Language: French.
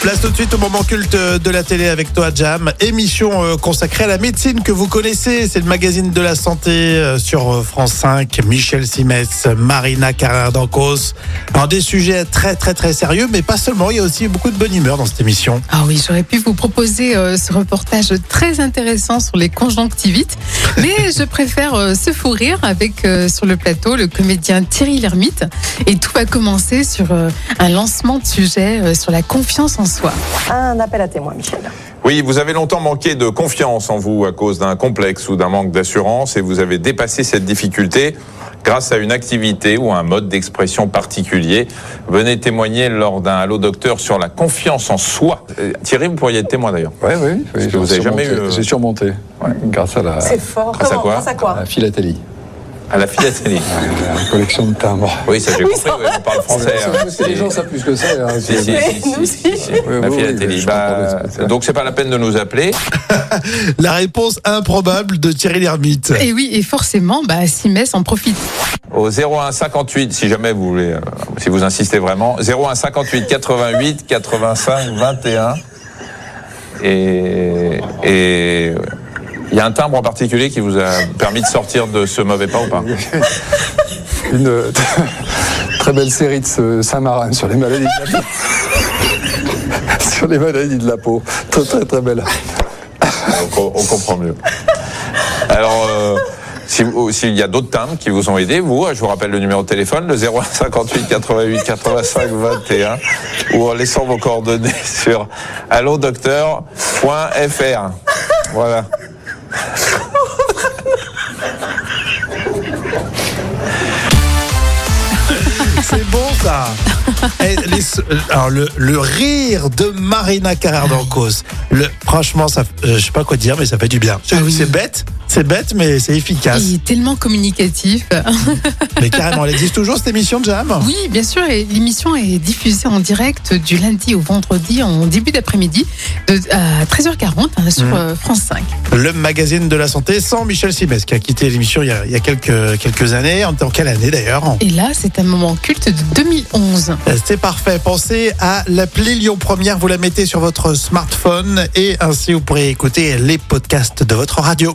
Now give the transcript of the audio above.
place tout de suite au moment culte de la télé avec toi, Jam. Émission euh, consacrée à la médecine que vous connaissez. C'est le magazine de la santé euh, sur euh, France 5. Michel Simès, Marina Carrère d'Ancos. Alors, des sujets très, très, très sérieux, mais pas seulement. Il y a aussi beaucoup de bonne humeur dans cette émission. Ah oui, j'aurais pu vous proposer euh, ce reportage très intéressant sur les conjonctivites, mais je préfère euh, se fou rire avec euh, sur le plateau le comédien Thierry Lhermitte. Et tout va commencer sur euh, un lancement de sujet euh, sur la confiance en Un appel à témoins, Michel. Oui, vous avez longtemps manqué de confiance en vous à cause d'un complexe ou d'un manque d'assurance et vous avez dépassé cette difficulté grâce à une activité ou un mode d'expression particulier. Venez témoigner lors d'un Allo Docteur sur la confiance en soi. Euh, Thierry, vous pourriez être témoin d'ailleurs. Oui, oui, oui. que vous avez jamais surmonté. eu, J'ai surmonté, ouais, grâce à la, C'est fort. Grâce à Comment quoi Grâce à quoi la philatélie, À la philatélie. à la collection de timbres. Oui, ça j'ai Oui, compris, ça oui, on parle français. hein. Les gens savent plus que c'est. hein, Si, si, si, si, La philatélie. Bah, donc c'est pas la peine de nous appeler. La réponse improbable de Thierry Lhermitte. Et oui, et forcément, bah, Simès en profite. Au 01 58, si jamais vous voulez, euh, si vous insistez vraiment, 01 58 88 85 21. Et et il y a un timbre en particulier qui vous a permis de sortir de ce mauvais pas ou pas Une euh, très belle série de Saint-Marin sur les maladies de la peau. sur les maladies de la peau. Très, très, très belle. on, co- on comprend mieux. Alors, euh, si s'il y a d'autres timbres qui vous ont aidé, vous, je vous rappelle le numéro de téléphone, le 01 58 88 85 21, ou en laissant vos coordonnées sur allodocteur.fr. Voilà. Ça. Les- alors le, le rire de Marina Carrère d'Ancos. Franchement, ça, euh, je sais pas quoi dire, mais ça fait du bien. C'est Ah oui. c'est bête, c'est bête, mais c'est efficace. Il est tellement communicatif. Mais carrément, elle existe toujours cette émission de Jam? Oui, bien sûr, et l'émission est diffusée en direct du lundi au vendredi en début d'après-midi à 13h40 hein, sur Mhm. euh, France 5. Le magazine de la santé sans Michel Simès qui a quitté l'émission il y a, il y a quelques, quelques années. En, en quelle année d'ailleurs? Et là, c'est un moment culte de 2011. C'est parfait. Pensez à l'appli Lyon Première. Vous la mettez sur votre smartphone et ainsi vous pourrez écouter les podcasts de votre radio.